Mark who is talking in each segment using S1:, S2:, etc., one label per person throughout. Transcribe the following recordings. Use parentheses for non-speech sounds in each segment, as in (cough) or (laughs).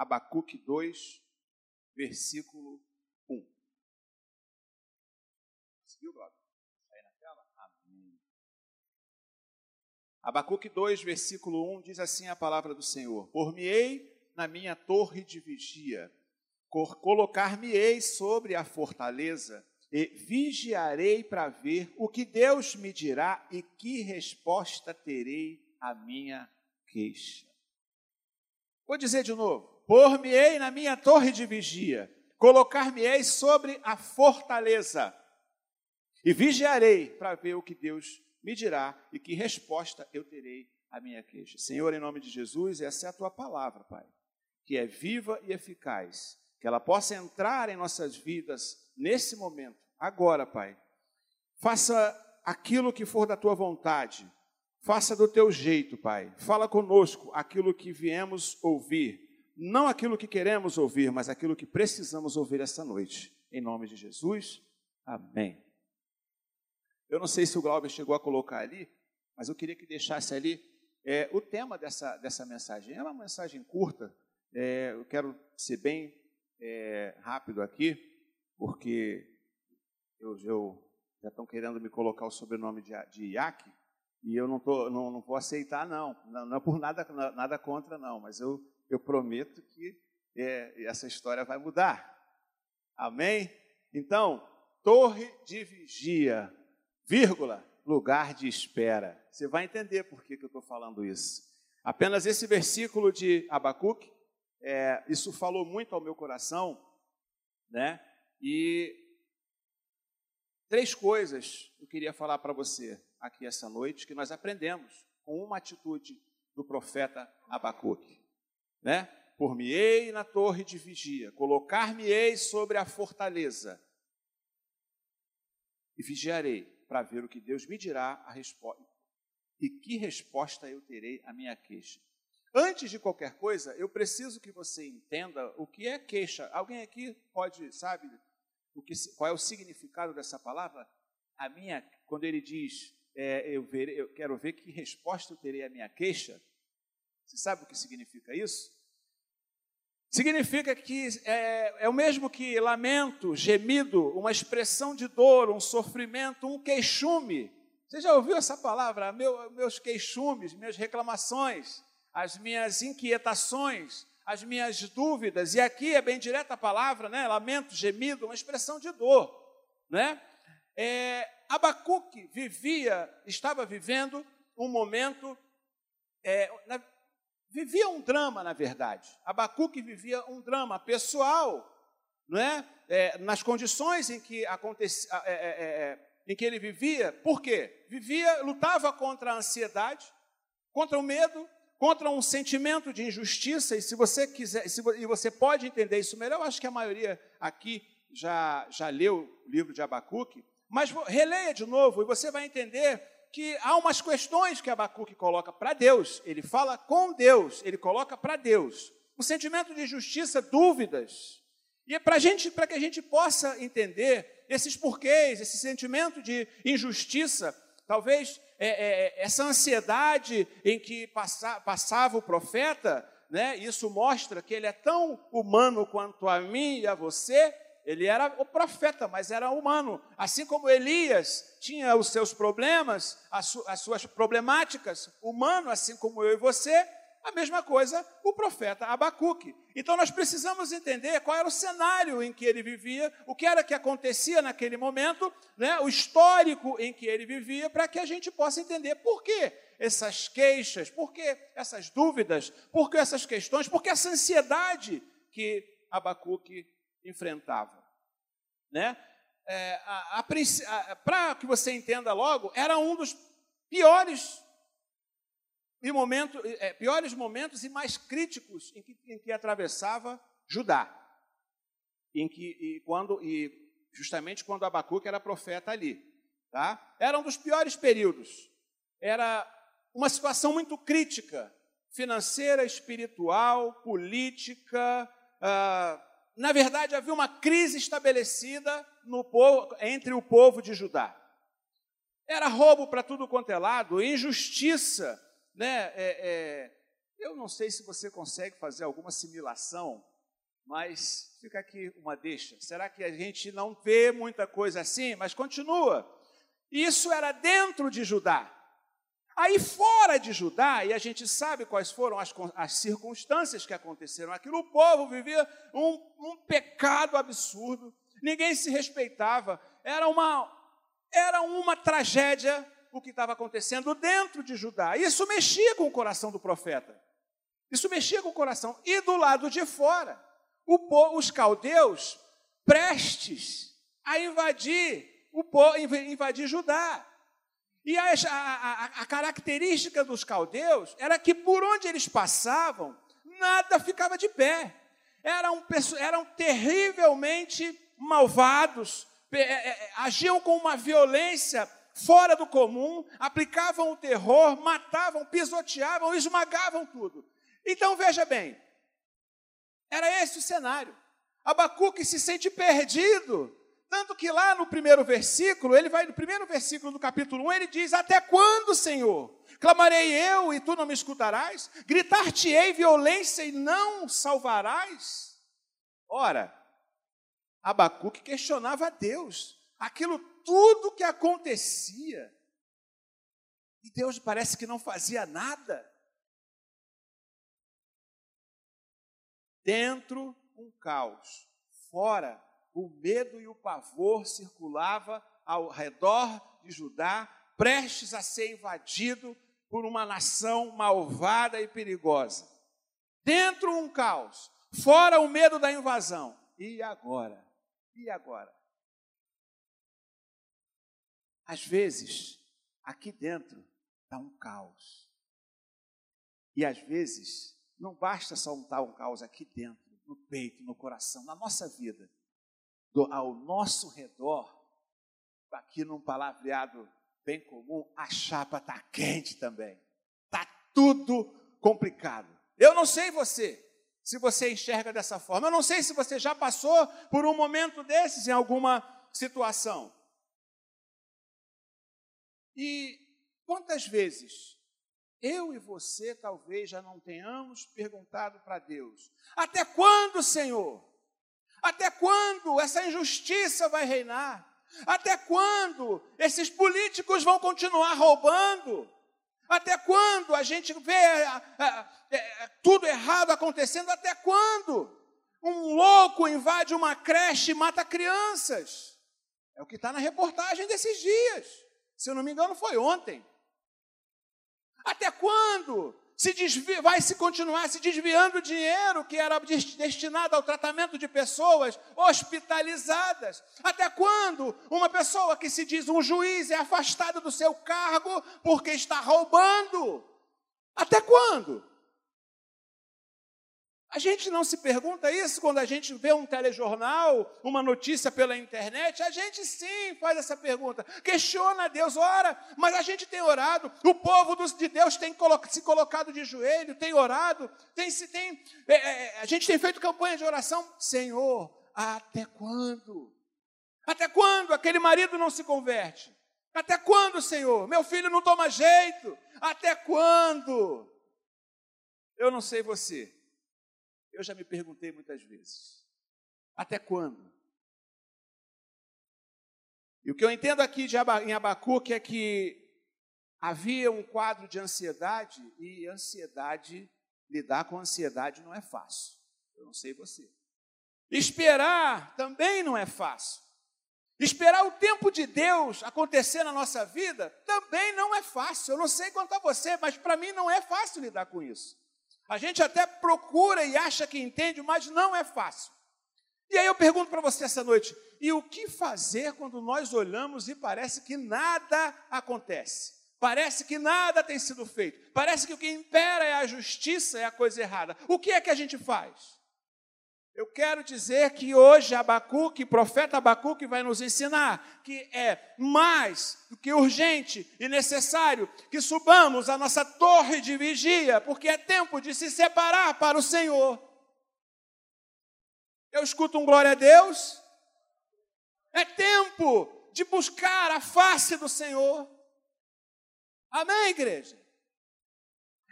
S1: Abacuque 2, versículo 1. Conseguiu? Aí na tela? Amém. Abacuque 2, versículo 1 diz assim a palavra do Senhor: Por-me-ei na minha torre de vigia, colocar-me-ei sobre a fortaleza e vigiarei para ver o que Deus me dirá e que resposta terei à minha queixa. Vou dizer de novo: por-me-ei na minha torre de vigia, colocar-me-ei sobre a fortaleza e vigiarei para ver o que Deus me dirá e que resposta eu terei à minha queixa. Senhor, em nome de Jesus, essa é a tua palavra, Pai, que é viva e eficaz, que ela possa entrar em nossas vidas nesse momento, agora, Pai. Faça aquilo que for da tua vontade, faça do teu jeito, Pai. Fala conosco aquilo que viemos ouvir, não aquilo que queremos ouvir, mas aquilo que precisamos ouvir esta noite. Em nome de Jesus, amém. Eu não sei se o Glauber chegou a colocar ali, mas eu queria que deixasse ali é, o tema dessa, dessa mensagem. É uma mensagem curta, é, eu quero ser bem é, rápido aqui, porque eu, eu, já estão querendo me colocar o sobrenome de, de Iac, e eu não, tô, não, não vou aceitar, não. não. não. é por nada, nada contra, não, mas eu, eu prometo que é, essa história vai mudar. Amém? Então, torre de vigia, vírgula, lugar de espera. Você vai entender por que, que eu estou falando isso. Apenas esse versículo de Abacuque, é, isso falou muito ao meu coração, né? E três coisas eu queria falar para você aqui essa noite que nós aprendemos com uma atitude do profeta Abacuque, né? Por-me-ei na torre de vigia, colocar-me-ei sobre a fortaleza e vigiarei para ver o que Deus me dirá a resposta e que resposta eu terei à minha queixa. Antes de qualquer coisa, eu preciso que você entenda o que é queixa. Alguém aqui pode, sabe, o que, qual é o significado dessa palavra? A minha, quando ele diz, é, eu, verei, eu quero ver que resposta eu terei à minha queixa. Você sabe o que significa isso? Significa que é, é, o mesmo que lamento, gemido, uma expressão de dor, um sofrimento, um queixume. Você já ouviu essa palavra? Meu, meus queixumes, minhas reclamações as minhas inquietações, as minhas dúvidas, e aqui é bem direta a palavra, né? lamento, gemido, uma expressão de dor. Né? É, Abacuque vivia, estava vivendo um momento, é, vivia um drama, na verdade. Abacuque vivia um drama pessoal, não é? é nas condições em que, acontecia, é, é, é, em que ele vivia, por quê? Vivia, lutava contra a ansiedade, contra o medo, contra um sentimento de injustiça, e se você quiser, se, e você pode entender isso melhor, eu acho que a maioria aqui já, já leu o livro de Abacuque, mas releia de novo e você vai entender que há umas questões que Abacuque coloca para Deus, ele fala com Deus, ele coloca para Deus. Um sentimento de injustiça, dúvidas. E é para gente, para que a gente possa entender esses porquês, esse sentimento de injustiça, talvez é, é, é, essa ansiedade em que passa, passava o profeta, né, isso mostra que ele é tão humano quanto a mim e a você. Ele era o profeta, mas era humano. Assim como Elias tinha os seus problemas, as, su as suas problemáticas, humano, assim como eu e você, a mesma coisa o profeta Abacuque. Então nós precisamos entender qual era o cenário em que ele vivia, o que era que acontecia naquele momento, né, o histórico em que ele vivia, para que a gente possa entender por que essas queixas, por que essas dúvidas, por que essas questões, por que essa ansiedade que Abacuque enfrentava. Né? É, para que você entenda logo, era um dos piores e momento, é, piores momentos e mais críticos em que, em que atravessava Judá. Em que, e quando, e justamente quando Abacuque era profeta ali. Tá? Era um dos piores períodos. Era uma situação muito crítica, financeira, espiritual, política. Ah, na verdade, havia uma crise estabelecida povo, entre o povo de Judá. Era roubo para tudo quanto é lado, injustiça né, é, é, Eu não sei se você consegue fazer alguma simulação, mas fica aqui uma deixa. Será que a gente não vê muita coisa assim? Mas continua. Isso era dentro de Judá. Aí fora de Judá, e a gente sabe quais foram as, as circunstâncias que aconteceram aquilo, o povo vivia um, um pecado absurdo, ninguém se respeitava, era uma, era uma tragédia o que estava acontecendo dentro de Judá. Isso mexia com o coração do profeta. Isso mexia com o coração. E do lado de fora, o, os caldeus prestes a invadir o invadir Judá. E a, a, a, característica dos caldeus era que por onde eles passavam, nada ficava de pé. Eram, eram terrivelmente malvados, é, é, agiam com uma violência fora do comum, aplicavam o terror, matavam, pisoteavam, esmagavam tudo. Então veja bem, era esse o cenário. Abacuque se sente perdido. Tanto que lá no primeiro versículo, ele vai no primeiro versículo do capítulo 1, ele diz: Até quando, Senhor? Clamarei eu e tu não me escutarás? Gritar-te-ei violência e não salvarás? Ora, Abacuque questionava a Deus, aquilo tudo que acontecia, e Deus parece que não fazia nada. Dentro, um caos. Fora, o medo e o pavor circulava ao redor de Judá, prestes a ser invadido por uma nação malvada e perigosa. Dentro, um caos. Fora, o medo da invasão. E agora? E agora? Às vezes, aqui dentro está um caos. E às vezes, não basta só um tal caos aqui dentro, no peito, no coração, na nossa vida. Do, ao nosso redor, aqui num palavreado bem comum, a chapa está quente também. Está tudo complicado. Eu não sei você, se você enxerga dessa forma. Eu não sei se você já passou por um momento desses em alguma situação. E quantas vezes eu e você talvez já não tenhamos perguntado para Deus: até quando, Senhor? Até quando essa injustiça vai reinar? Até quando esses políticos vão continuar roubando? Até quando a gente vê é, é, é, tudo errado acontecendo? Até quando um louco invade uma creche e mata crianças? É o que está na reportagem desses dias. Se eu não me engano, foi ontem. Até quando se desvia, vai se continuar se desviando dinheiro que era destinado ao tratamento de pessoas hospitalizadas? Até quando uma pessoa que se diz um juiz é afastada do seu cargo porque está roubando? Até quando? A gente não se pergunta isso quando a gente vê um telejornal, uma notícia pela internet. A gente sim faz essa pergunta, questiona a Deus, ora, mas a gente tem orado, o povo de Deus tem se colocado de joelho, tem orado, tem se tem, é, é, a gente tem feito campanha de oração. Senhor, até quando? Até quando aquele marido não se converte? Até quando, Senhor? Meu filho não toma jeito? Até quando? Eu não sei você. Eu já me perguntei muitas vezes: até quando? E o que eu entendo aqui de em Abacuque é que havia um quadro de ansiedade, e ansiedade, lidar com ansiedade não é fácil. Eu não sei você. Esperar também não é fácil. Esperar o tempo de Deus acontecer na nossa vida também não é fácil. Eu não sei quanto a você, mas para mim não é fácil lidar com isso. A gente até procura e acha que entende, mas não é fácil. E aí eu pergunto para você essa noite: e o que fazer quando nós olhamos e parece que nada acontece? Parece que nada tem sido feito. Parece que o que impera é a justiça, é a coisa errada. O que é que a gente faz? Eu quero dizer que hoje Abacuque, profeta Abacuque, vai nos ensinar que é mais do que urgente e necessário que subamos a nossa torre de vigia, porque é tempo de se separar para o Senhor. Eu escuto um glória a Deus. É tempo de buscar a face do Senhor. Amém, igreja?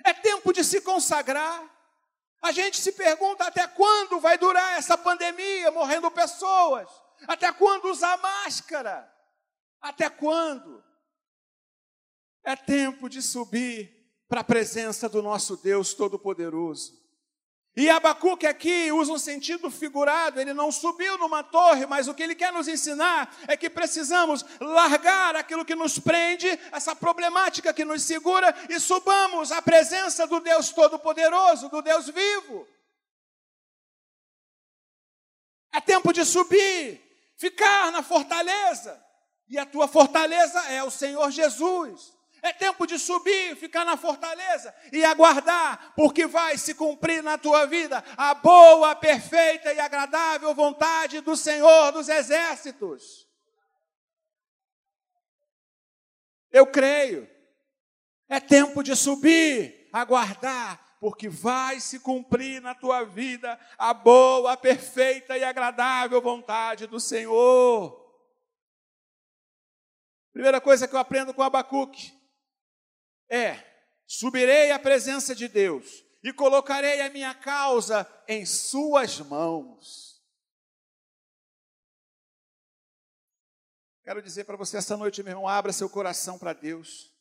S1: É tempo de se consagrar. A gente se pergunta até quando vai durar essa pandemia, morrendo pessoas? Até quando usar máscara? Até quando? É tempo de subir para a presença do nosso Deus Todo-Poderoso. E Abacuque aqui usa um sentido figurado, ele não subiu numa torre, mas o que ele quer nos ensinar é que precisamos largar aquilo que nos prende, essa problemática que nos segura, e subamos à presença do Deus Todo-Poderoso, do Deus vivo. É tempo de subir, ficar na fortaleza, e a tua fortaleza é o Senhor Jesus. É tempo de subir, ficar na fortaleza e aguardar, porque vai se cumprir na tua vida a boa, perfeita e agradável vontade do Senhor dos exércitos. Eu creio. É tempo de subir, aguardar, porque vai se cumprir na tua vida a boa, perfeita e agradável vontade do Senhor. Primeira coisa que eu aprendo com Abacuque é: subirei à presença de Deus e colocarei a minha causa em Suas mãos. Quero dizer para você essa noite, meu irmão, abra seu coração para Deus.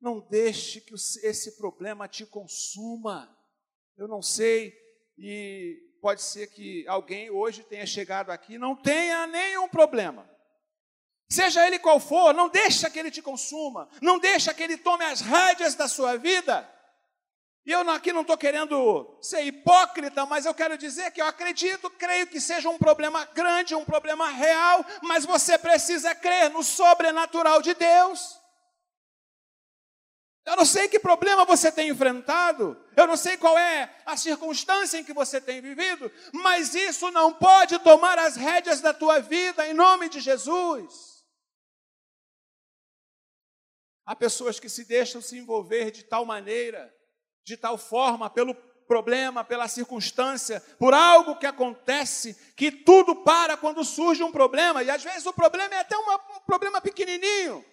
S1: Não deixe que esse problema te consuma. Eu não sei, e pode ser que alguém hoje tenha chegado aqui não tenha nenhum problema. Seja ele qual for, não deixa que ele te consuma, não deixa que ele tome as rédeas da sua vida. E eu aqui não estou querendo ser hipócrita, mas eu quero dizer que eu acredito, creio que seja um problema grande, um problema real, mas você precisa crer no sobrenatural de Deus. Eu não sei que problema você tem enfrentado, eu não sei qual é a circunstância em que você tem vivido, mas isso não pode tomar as rédeas da tua vida em nome de Jesus. Há pessoas que se deixam se envolver de tal maneira, de tal forma, pelo problema, pela circunstância, por algo que acontece, que tudo para quando surge um problema. E às vezes o problema é até uma, um problema pequenininho.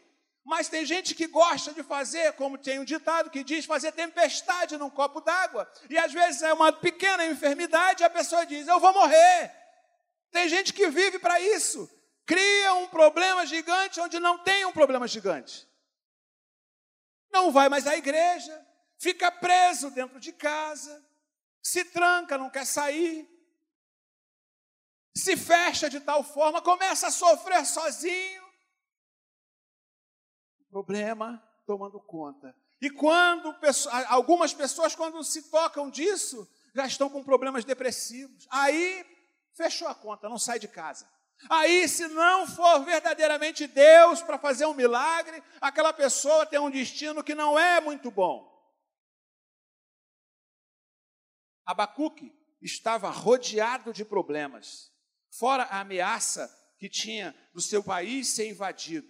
S1: Mas tem gente que gosta de fazer, como tem um ditado que diz, fazer tempestade num copo d'água. E às vezes é uma pequena enfermidade a pessoa diz: Eu vou morrer. Tem gente que vive para isso. Cria um problema gigante onde não tem um problema gigante não vai mais à igreja, fica preso dentro de casa, se tranca, não quer sair, se fecha de tal forma, começa a sofrer sozinho. Problema tomando conta. E quando algumas pessoas, quando se tocam disso, já estão com problemas depressivos. Aí fechou a conta, não sai de casa. Aí, se não for verdadeiramente Deus para fazer um milagre, aquela pessoa tem um destino que não é muito bom. Abacuque estava rodeado de problemas, fora a ameaça que tinha do seu país ser invadido.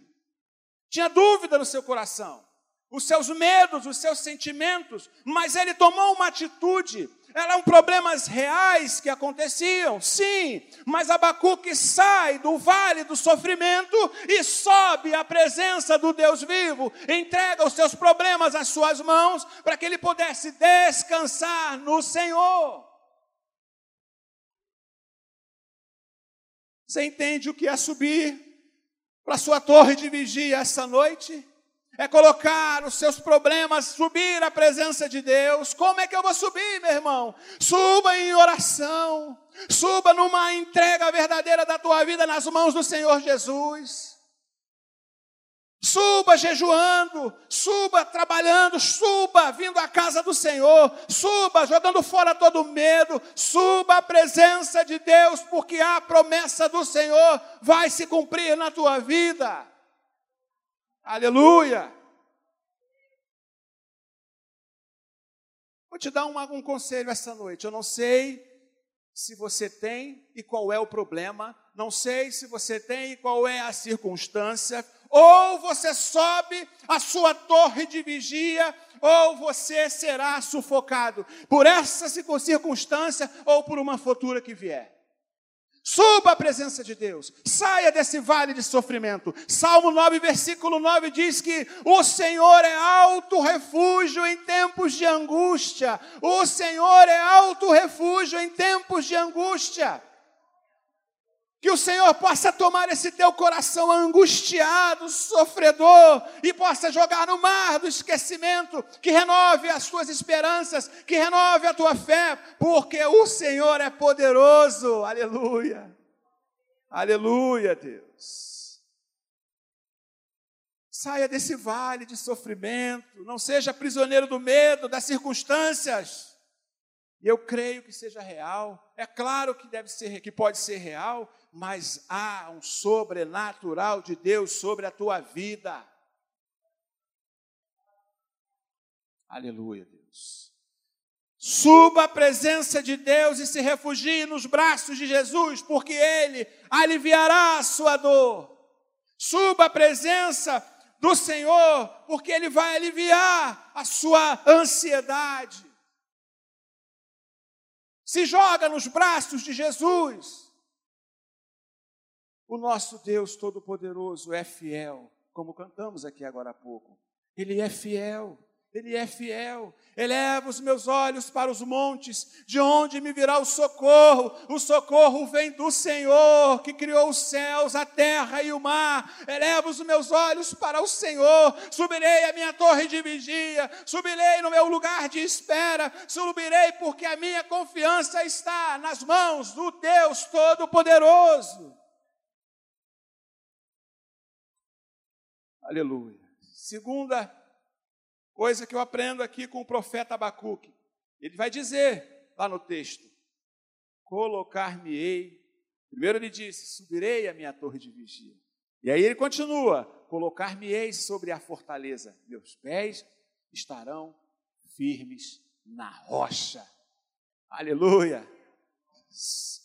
S1: Tinha dúvida no seu coração, os seus medos, os seus sentimentos, mas ele tomou uma atitude eram problemas reais que aconteciam, sim, mas Abacuque sai do vale do sofrimento e sobe à presença do Deus vivo, entrega os seus problemas às suas mãos, para que ele pudesse descansar no Senhor. Você entende o que é subir para a sua torre de vigia essa noite? É colocar os seus problemas, subir à presença de Deus. Como é que eu vou subir, meu irmão? Suba em oração, suba numa entrega verdadeira da tua vida nas mãos do Senhor Jesus. Suba jejuando, suba trabalhando, suba vindo à casa do Senhor, suba jogando fora todo medo, suba à presença de Deus, porque a promessa do Senhor vai se cumprir na tua vida. Aleluia! Vou te dar um, um conselho essa noite. Eu não sei se você tem e qual é o problema, não sei se você tem e qual é a circunstância, ou você sobe a sua torre de vigia, ou você será sufocado por essa circunstância ou por uma futura que vier. Suba à presença de Deus, saia desse vale de sofrimento. Salmo 9, versículo 9 diz que o Senhor é alto refúgio em tempos de angústia. O Senhor é alto refúgio em tempos de angústia. Que o Senhor possa tomar esse teu coração angustiado, sofredor, e possa jogar no mar do esquecimento, que renove as tuas esperanças, que renove a tua fé, porque o Senhor é poderoso. Aleluia. Aleluia, Deus. Saia desse vale de sofrimento, não seja prisioneiro do medo, das circunstâncias. E eu creio que seja real. É claro que deve ser, que pode ser real, mas há um sobrenatural de Deus sobre a tua vida. Aleluia, Deus. Suba à presença de Deus e se refugie nos braços de Jesus, porque Ele aliviará a sua dor. Suba à presença do Senhor, porque Ele vai aliviar a sua ansiedade. Se joga nos braços de Jesus. O nosso Deus Todo-Poderoso é fiel, como cantamos aqui agora há pouco. Ele é fiel, ele é fiel. Eleva os meus olhos para os montes, de onde me virá o socorro? O socorro vem do Senhor, que criou os céus, a terra e o mar. Eleva os meus olhos para o Senhor. Subirei a minha torre de vigia, subirei no meu lugar de espera, subirei porque a minha confiança está nas mãos do Deus Todo-Poderoso. Aleluia. Segunda coisa que eu aprendo aqui com o profeta Abacuque. Ele vai dizer lá no texto: Colocar-me-ei. Primeiro ele disse: Subirei a minha torre de vigia. E aí ele continua: Colocar-me-ei sobre a fortaleza. Meus pés estarão firmes na rocha. Aleluia.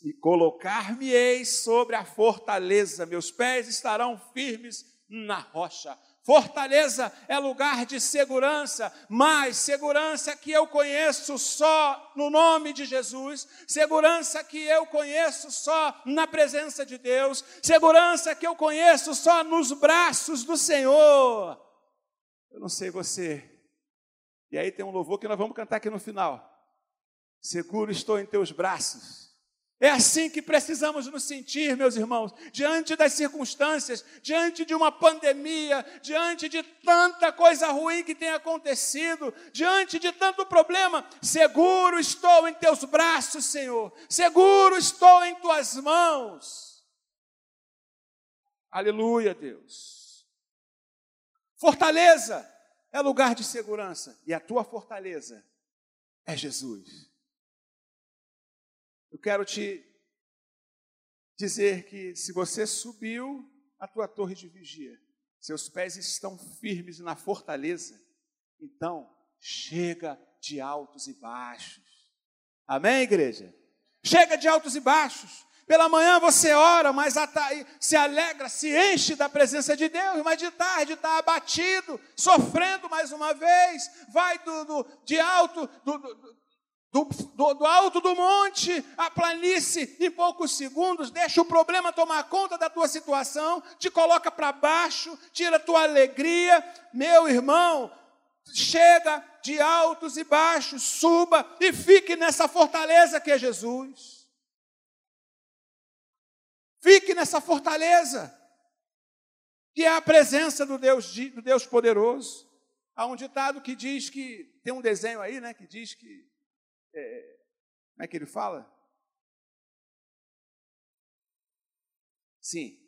S1: E colocar-me-ei sobre a fortaleza. Meus pés estarão firmes na rocha. Fortaleza é lugar de segurança, mas segurança que eu conheço só no nome de Jesus, segurança que eu conheço só na presença de Deus, segurança que eu conheço só nos braços do Senhor. Eu não sei você. E aí tem um louvor que nós vamos cantar aqui no final. Seguro estou em teus braços é assim que precisamos nos sentir, meus irmãos, diante das circunstâncias, diante de uma pandemia, diante de tanta coisa ruim que tem acontecido, diante de tanto problema. Seguro estou em teus braços, Senhor, seguro estou em tuas mãos. Aleluia, Deus. Fortaleza é lugar de segurança, e a tua fortaleza é Jesus. Quero te dizer que se você subiu a tua torre de vigia, seus pés estão firmes na fortaleza, então chega de altos e baixos. Amém, igreja? Chega de altos e baixos. Pela manhã você ora, mas se alegra, se enche da presença de Deus, mas de tarde está abatido, sofrendo mais uma vez, vai do, do de alto, do, do, do, do, do, alto do monte à planície em poucos segundos, deixa o problema tomar conta da tua situação, te coloca para baixo, tira a tua alegria. Meu irmão, chega de altos e baixos, suba e fique nessa fortaleza que é Jesus. Fique nessa fortaleza, que é a presença do Deus, do Deus poderoso. Há um ditado que diz que, tem um desenho aí, né, que diz que é, como é que ele fala? Sim,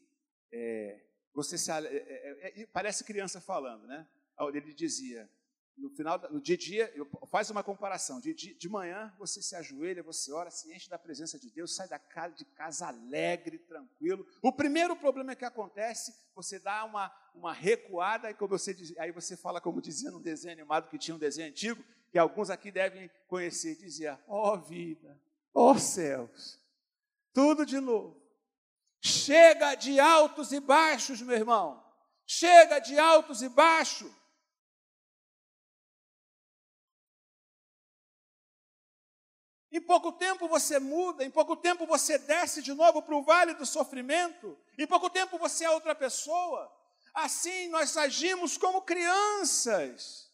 S1: é, você se, é, é, é, parece criança falando, né? Ele dizia, no final, no dia a dia, faz uma comparação. De, de, de, manhã você se ajoelha, você ora, se enche da presença de Deus, sai da casa de casa alegre, tranquilo. O primeiro problema que acontece, você dá uma, uma recuada, e como você, aí você fala, como dizia no desenho animado, que tinha um desenho antigo, que alguns aqui devem conhecer, dizia: Ó oh, vida, ó oh, céus, tudo de novo. Chega de altos e baixos, meu irmão. Chega de altos e baixos. Em pouco tempo você muda, em pouco tempo você desce de novo para o vale do sofrimento, em pouco tempo você é outra pessoa. Assim nós agimos como crianças.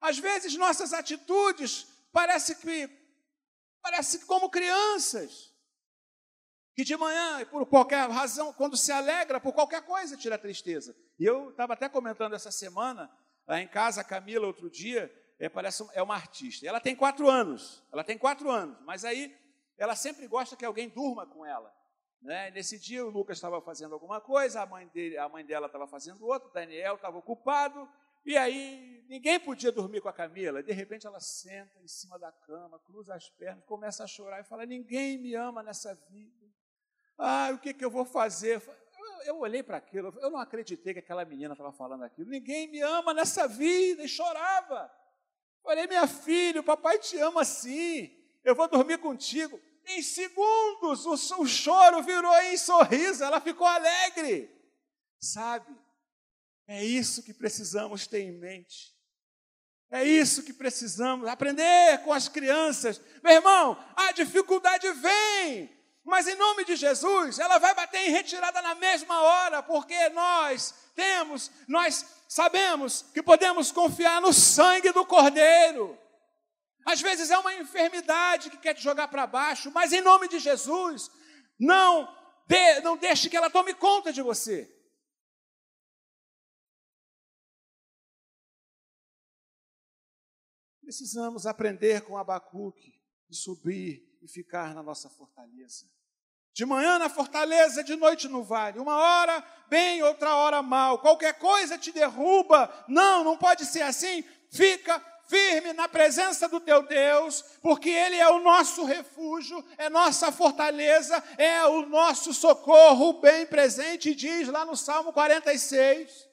S1: Às vezes nossas atitudes parecem que parece como crianças. Que de manhã, por qualquer razão, quando se alegra, por qualquer coisa, tira a tristeza. E eu estava até comentando essa semana, lá em casa, a Camila, outro dia, é, parece, é uma artista. Ela tem quatro anos, ela tem quatro anos, mas aí ela sempre gosta que alguém durma com ela. Né? Nesse dia o Lucas estava fazendo alguma coisa, a mãe, dele, a mãe dela estava fazendo outra, o Daniel estava ocupado, e aí ninguém podia dormir com a Camila. De repente ela senta em cima da cama, cruza as pernas, começa a chorar e fala: Ninguém me ama nessa vida. Ah, o que, que eu vou fazer? Eu, olhei para aquilo, eu não acreditei que aquela menina estava falando aquilo. Ninguém me ama nessa vida, e chorava. Falei, minha filha, o papai te ama assim, eu vou dormir contigo. Em segundos, o, o choro virou em sorriso, ela ficou alegre. Sabe? É isso que precisamos ter em mente. É isso que precisamos aprender com as crianças. Meu irmão, a dificuldade vem, mas em nome de Jesus, ela vai bater em retirada na mesma hora, porque nós temos, nós sabemos que podemos confiar no sangue do Cordeiro. Às vezes é uma enfermidade que quer te jogar para baixo, mas em nome de Jesus, não, de, não deixe que ela tome conta de você. Precisamos aprender com Abacuque e subir e ficar na nossa fortaleza. De manhã na fortaleza, de noite no vale. Uma hora bem, outra hora mal. Qualquer coisa te derruba. Não, não pode ser assim. Fica firme na presença do teu Deus, porque Ele é o nosso refúgio, é nossa fortaleza, é o nosso socorro bem presente, diz lá no Salmo 46.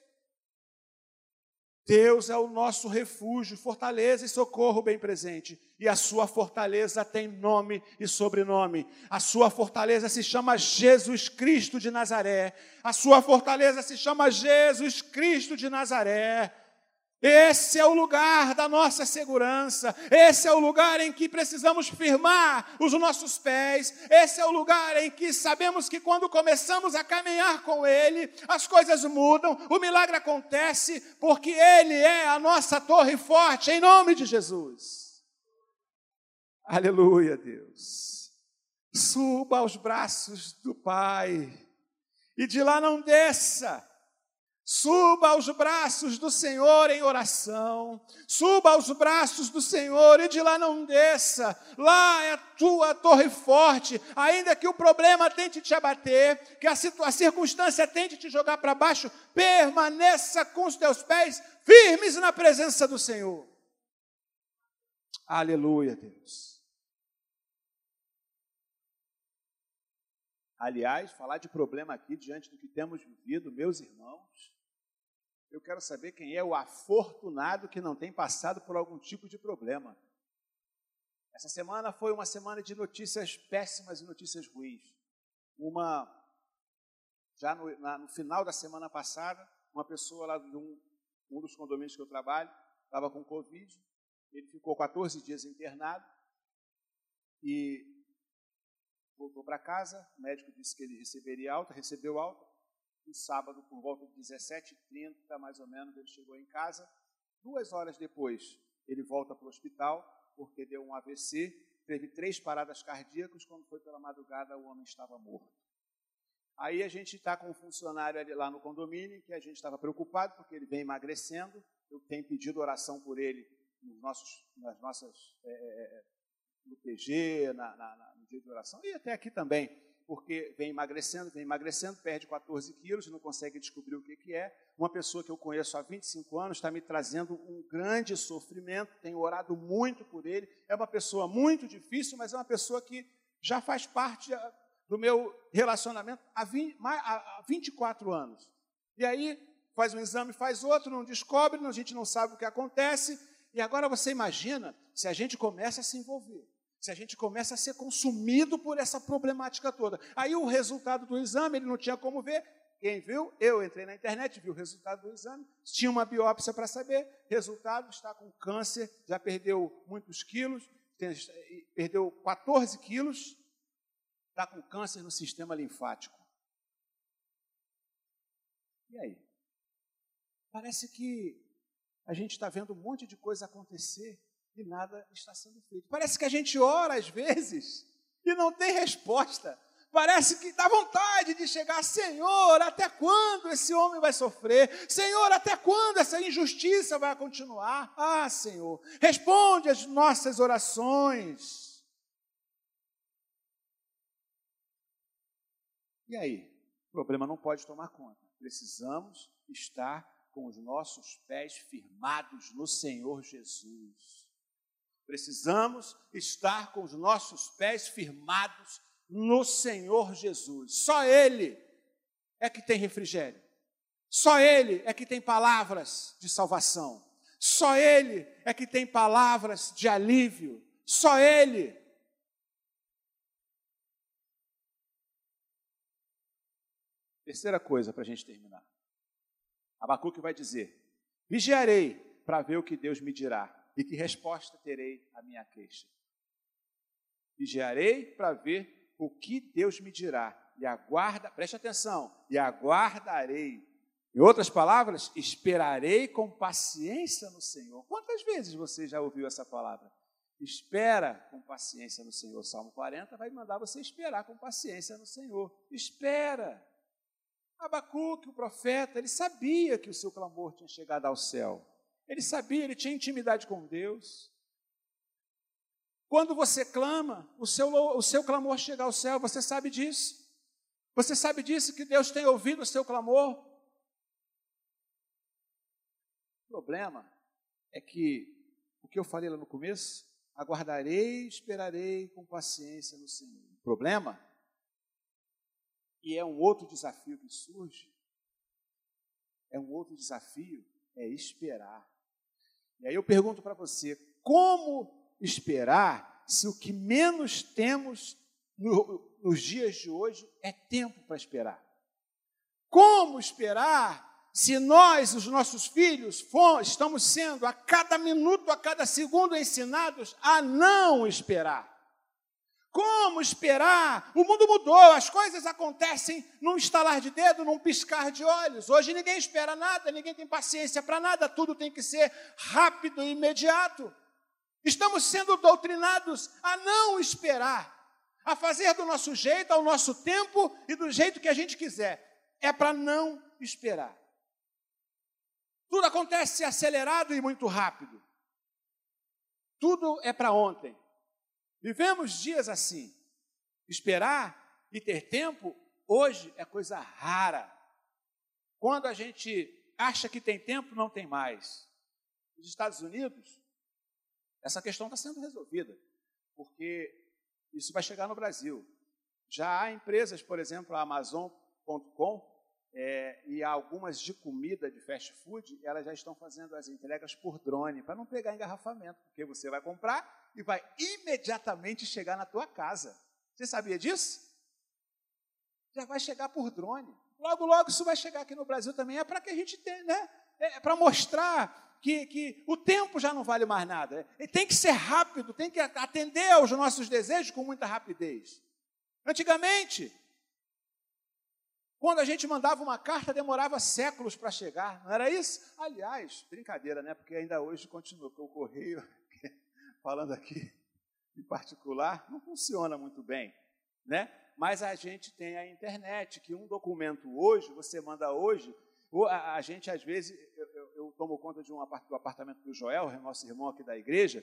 S1: Deus é o nosso refúgio, fortaleza e socorro bem presente. E a sua fortaleza tem nome e sobrenome. A sua fortaleza se chama Jesus Cristo de Nazaré. A sua fortaleza se chama Jesus Cristo de Nazaré. Esse é o lugar da nossa segurança, esse é o lugar em que precisamos firmar os nossos pés, esse é o lugar em que sabemos que quando começamos a caminhar com Ele, as coisas mudam, o milagre acontece, porque Ele é a nossa torre forte, em nome de Jesus. Aleluia, Deus. Suba aos braços do Pai e de lá não desça Suba aos braços do Senhor em oração, suba aos braços do Senhor e de lá não desça. Lá é a tua torre forte, ainda que o problema tente te abater, que a, a circunstância tente te jogar para baixo, permaneça com os teus pés firmes na presença do Senhor. Aleluia, Deus. Aliás, falar de problema aqui diante do que temos vivido, meus irmãos, eu quero saber quem é o afortunado que não tem passado por algum tipo de problema. Essa semana foi uma semana de notícias péssimas e notícias ruins. Uma, já no, na, no final da semana passada, uma pessoa lá de um, um dos condomínios que eu trabalho estava com Covid, ele ficou 14 dias internado e voltou para casa. O médico disse que ele receberia alta, recebeu alta no sábado, por volta de 17h30, mais ou menos, ele chegou em casa. Duas horas depois, ele volta para o hospital, porque deu um AVC, teve três paradas cardíacas, quando foi pela madrugada, o homem estava morto. Aí a gente está com um funcionário lá no condomínio, que a gente estava preocupado, porque ele vem emagrecendo, eu tenho pedido oração por ele nos nossos, nas nossas, é, no PG, na, na, no dia de oração, e até aqui também porque vem emagrecendo, vem emagrecendo, perde 14 quilos, não consegue descobrir o que, que é. Uma pessoa que eu conheço há 25 anos está me trazendo um grande sofrimento, tenho orado muito por ele. É uma pessoa muito difícil, mas é uma pessoa que já faz parte ah, do meu relacionamento há, 20, há 24 anos. E aí faz um exame, faz outro, não descobre, a gente não sabe o que acontece. E agora você imagina se a gente começa a se envolver se a gente começa a ser consumido por essa problemática toda. Aí o resultado do exame, ele não tinha como ver. Quem viu? Eu entrei na internet, vi o resultado do exame, tinha uma biópsia para saber, resultado está com câncer, já perdeu muitos quilos, perdeu 14 quilos, está com câncer no sistema linfático. E aí? Parece que a gente está vendo um monte de coisa acontecer e nada está sendo feito. Parece que a gente ora às vezes e não tem resposta. Parece que dá vontade de chegar, Senhor, até quando esse homem vai sofrer? Senhor, até quando essa injustiça vai continuar? Ah, Senhor, responde as nossas orações. E aí? O problema não pode tomar conta. Precisamos estar com os nossos pés firmados no Senhor Jesus. Precisamos estar com os nossos pés firmados no Senhor Jesus. Só Ele é que tem refrigério. Só Ele é que tem palavras de salvação. Só Ele é que tem palavras de alívio. Só Ele. Terceira coisa para a gente terminar. Abacuque vai dizer: Vigiarei para ver o que Deus me dirá e que resposta terei à minha queixa. Vigiarei para ver o que Deus me dirá, e aguarda, preste atenção, e aguardarei. Em outras palavras, esperarei com paciência no Senhor. Quantas vezes você já ouviu essa palavra? Espera com paciência no Senhor. Salmo 40 vai mandar você esperar com paciência no Senhor. Espera. Abacuque, o profeta, ele sabia que o seu clamor tinha chegado ao céu. Ele sabia, ele tinha intimidade com Deus. Quando você clama, o seu, o seu clamor chega ao céu, você sabe disso? Você sabe disso, que Deus tem ouvido o seu clamor? O problema é que, o que eu falei lá no começo, aguardarei, esperarei com paciência no Senhor. O problema, e é um outro desafio que surge, é um outro desafio, é esperar. E aí eu pergunto para você, como esperar se o que menos temos no, nos dias de hoje é tempo para esperar? Como esperar se nós, os nossos filhos, fomos, estamos sendo a cada minuto, a cada segundo ensinados a não esperar? Como esperar? O mundo mudou, as coisas acontecem num estalar de dedo, num piscar de olhos. Hoje ninguém espera nada, ninguém tem paciência para nada, tudo tem que ser rápido e imediato. Estamos sendo doutrinados a não esperar, a fazer do nosso jeito, ao nosso tempo e do jeito que a gente quiser. É para não esperar. Tudo acontece acelerado e muito rápido. Tudo é para ontem. Vivemos dias assim. Esperar e ter tempo hoje é coisa rara. Quando a gente acha que tem tempo, não tem mais. Nos Estados Unidos, essa questão está sendo resolvida, porque isso vai chegar no Brasil. Já há empresas, por exemplo, a Amazon.com é, e algumas de comida de fast food, elas já estão fazendo as entregas por drone, para não pegar engarrafamento, porque você vai comprar e vai imediatamente chegar na tua casa. Você sabia disso? Já vai chegar por drone. Logo, logo isso vai chegar aqui no Brasil também. É para que a gente tenha, né? É para mostrar que, que o tempo já não vale mais nada. E tem que ser rápido, tem que atender aos nossos desejos com muita rapidez. Antigamente, quando a gente mandava uma carta, demorava séculos para chegar, não era isso? Aliás, brincadeira, né? Porque ainda hoje continua, porque o correio, falando aqui (laughs) em particular, não funciona muito bem, né? Mas a gente tem a internet, que um documento hoje, você manda hoje, a, a gente, às vezes, eu, eu, eu tomo conta de um do apartamento do Joel, nosso irmão aqui da igreja,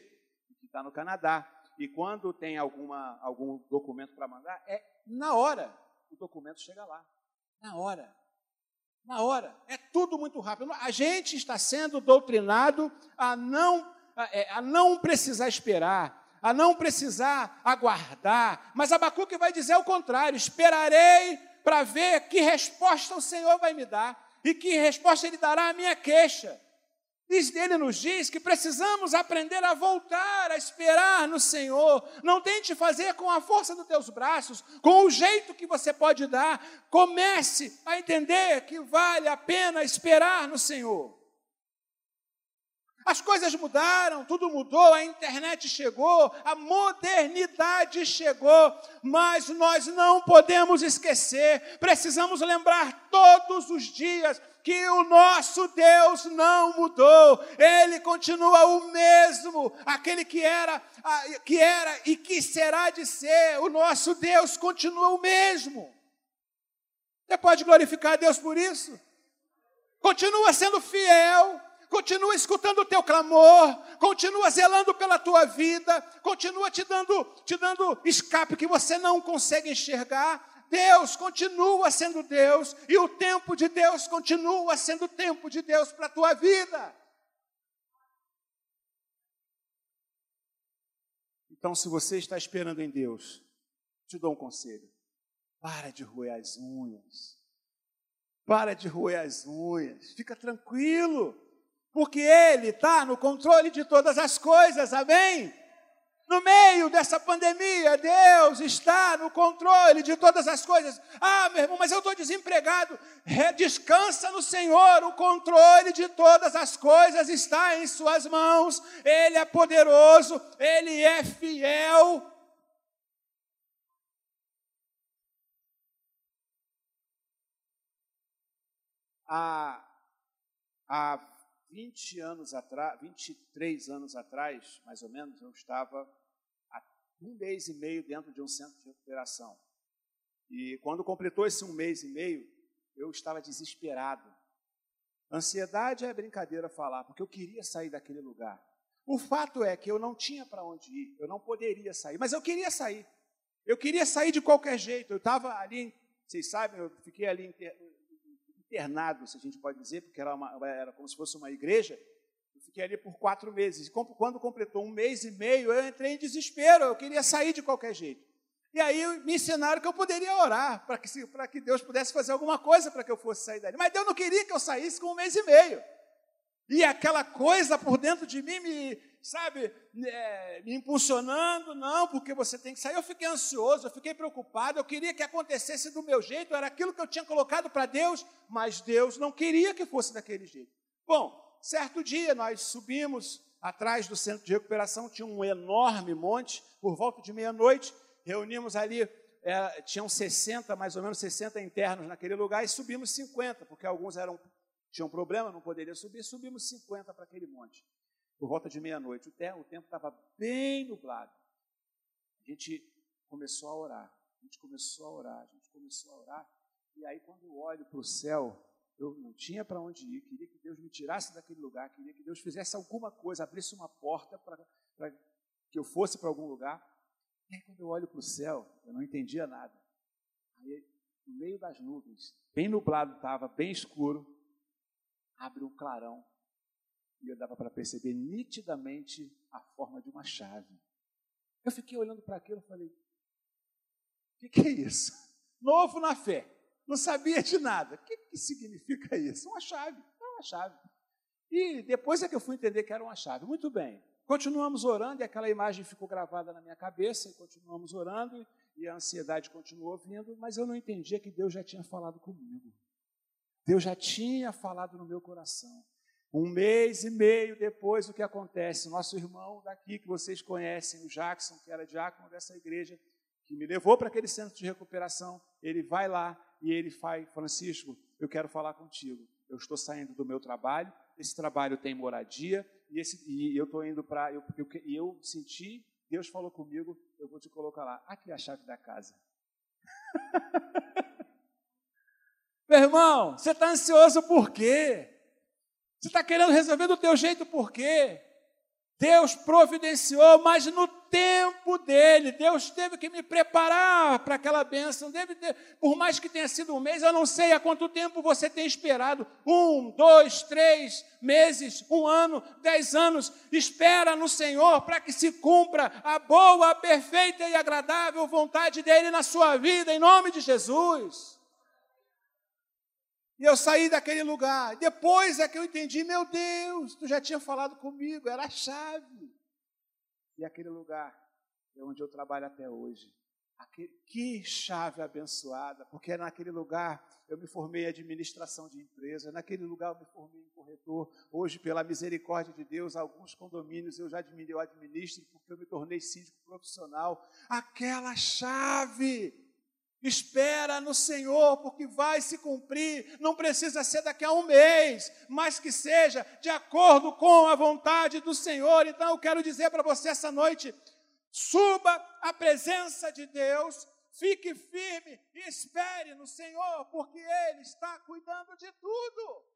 S1: que está no Canadá. E quando tem alguma, algum documento para mandar, é na hora o documento chega lá. Na hora. Na hora. É tudo muito rápido. A gente está sendo doutrinado a não, a, é, a não precisar esperar, a não precisar aguardar. Mas Abacuque vai dizer o contrário: esperarei para ver que resposta o Senhor vai me dar e que resposta ele dará à minha queixa. Ele nos diz que precisamos aprender a voltar, a esperar no Senhor. Não tente fazer com a força dos teus braços, com o jeito que você pode dar. Comece a entender que vale a pena esperar no Senhor. As coisas mudaram, tudo mudou, a internet chegou, a modernidade chegou, mas nós não podemos esquecer, precisamos lembrar todos os dias que o nosso Deus não mudou, ele continua o mesmo, aquele que era, que era e que será de ser, o nosso Deus continua o mesmo. Você pode glorificar a Deus por isso? Continua sendo fiel, continua escutando o teu clamor, continua zelando pela tua vida, continua te dando, te dando escape que você não consegue enxergar. Deus continua sendo Deus e o tempo de Deus continua sendo tempo de Deus para a tua vida. Então, se você está esperando em Deus, te dou um conselho: para de roer as unhas. Para de roer as unhas. Fica tranquilo porque Ele está no controle de todas as coisas, amém? No meio dessa pandemia, Deus está no controle de todas as coisas. Ah, meu irmão, mas eu estou desempregado. Descansa no Senhor, o controle de todas as coisas está em Suas mãos. Ele é poderoso, Ele é fiel. A, a 20 anos atrás, 23 anos atrás, mais ou menos, eu estava há um mês e meio dentro de um centro de recuperação. E quando completou esse um mês e meio, eu estava desesperado. Ansiedade é brincadeira falar, porque eu queria sair daquele lugar. O fato é que eu não tinha para onde ir, eu não poderia sair, mas eu queria sair. Eu queria sair de qualquer jeito. Eu estava ali, vocês sabem, eu fiquei ali internado, se a gente pode dizer, porque era, uma, era como se fosse uma igreja. Eu fiquei ali por quatro meses. Quando completou um mês e meio, eu entrei em desespero, eu queria sair de qualquer jeito. E aí me ensinaram que eu poderia orar para que, que Deus pudesse fazer alguma coisa para que eu fosse sair dali. Mas Deus não queria que eu saísse com um mês e meio. E aquela coisa por dentro de mim me, sabe, é, me impulsionando, não, porque você tem que sair. Eu fiquei ansioso, eu fiquei preocupado, eu queria que acontecesse do meu jeito, era aquilo que eu tinha colocado para Deus, mas Deus não queria que fosse daquele jeito. Bom, certo dia nós subimos atrás do centro de recuperação, tinha um enorme monte, por volta de meia-noite, reunimos ali, é, tinham 60, mais ou menos 60 internos naquele lugar, e subimos 50, porque alguns eram tinham problema, não poderia subir, subimos 50 para aquele monte por volta de meia-noite. O tempo estava bem nublado. A gente começou a orar, a gente começou a orar, a gente começou a orar. E aí, quando eu olho para o céu, eu não tinha para onde ir, queria que Deus me tirasse daquele lugar, queria que Deus fizesse alguma coisa, abrisse uma porta para que eu fosse para algum lugar. E aí, quando eu olho para o céu, eu não entendia nada. Aí, no meio das nuvens, bem nublado estava, bem escuro, abre um clarão e eu dava para perceber nitidamente a forma de uma chave. Eu fiquei olhando para aquilo e falei: o que, que, é isso? Novo na fé, não sabia de nada. O que, que significa isso? Uma chave, é uma chave. E depois é que eu fui entender que era uma chave. Muito bem. Continuamos orando e aquela imagem ficou gravada na minha cabeça e continuamos orando e a ansiedade continuou vindo, mas eu não entendia que Deus já tinha falado comigo. Deus já tinha falado no meu coração. Um mês e meio depois, o que acontece? Nosso irmão daqui, que vocês conhecem, o Jackson, que era diácono dessa igreja, que me levou para aquele centro de recuperação, ele vai lá e ele faz, Francisco, eu quero falar contigo. Eu estou saindo do meu trabalho, esse trabalho tem moradia, e, esse, e eu estou indo para. Eu, eu, eu senti, Deus falou comigo, eu vou te colocar lá. Aqui é a chave da casa. (laughs) Meu irmão, você está ansioso por quê? Você está querendo resolver do teu jeito por quê? Deus providenciou, mas no tempo dele, Deus teve que me preparar para aquela bênção. Deve ter, por mais que tenha sido um mês, eu não sei há quanto tempo você tem esperado um, dois, três meses, um ano, dez anos. Espera no Senhor para que se cumpra a boa, perfeita e agradável vontade dele na sua vida, em nome de Jesus. E eu saí daquele lugar. Depois é que eu entendi, meu Deus, tu já tinha falado comigo, era a chave. E aquele lugar é onde eu trabalho até hoje. Que chave abençoada, porque naquele lugar eu me formei em administração de empresa, naquele lugar eu me formei em corretor. Hoje, pela misericórdia de Deus, alguns condomínios eu já eu administro porque eu me tornei síndico profissional. Aquela chave Espera no Senhor, porque vai se cumprir. Não precisa ser daqui a um mês, mas que seja de acordo com a vontade do Senhor. Então eu quero dizer para você essa noite: suba à presença de Deus, fique firme e espere no Senhor, porque Ele está cuidando de tudo.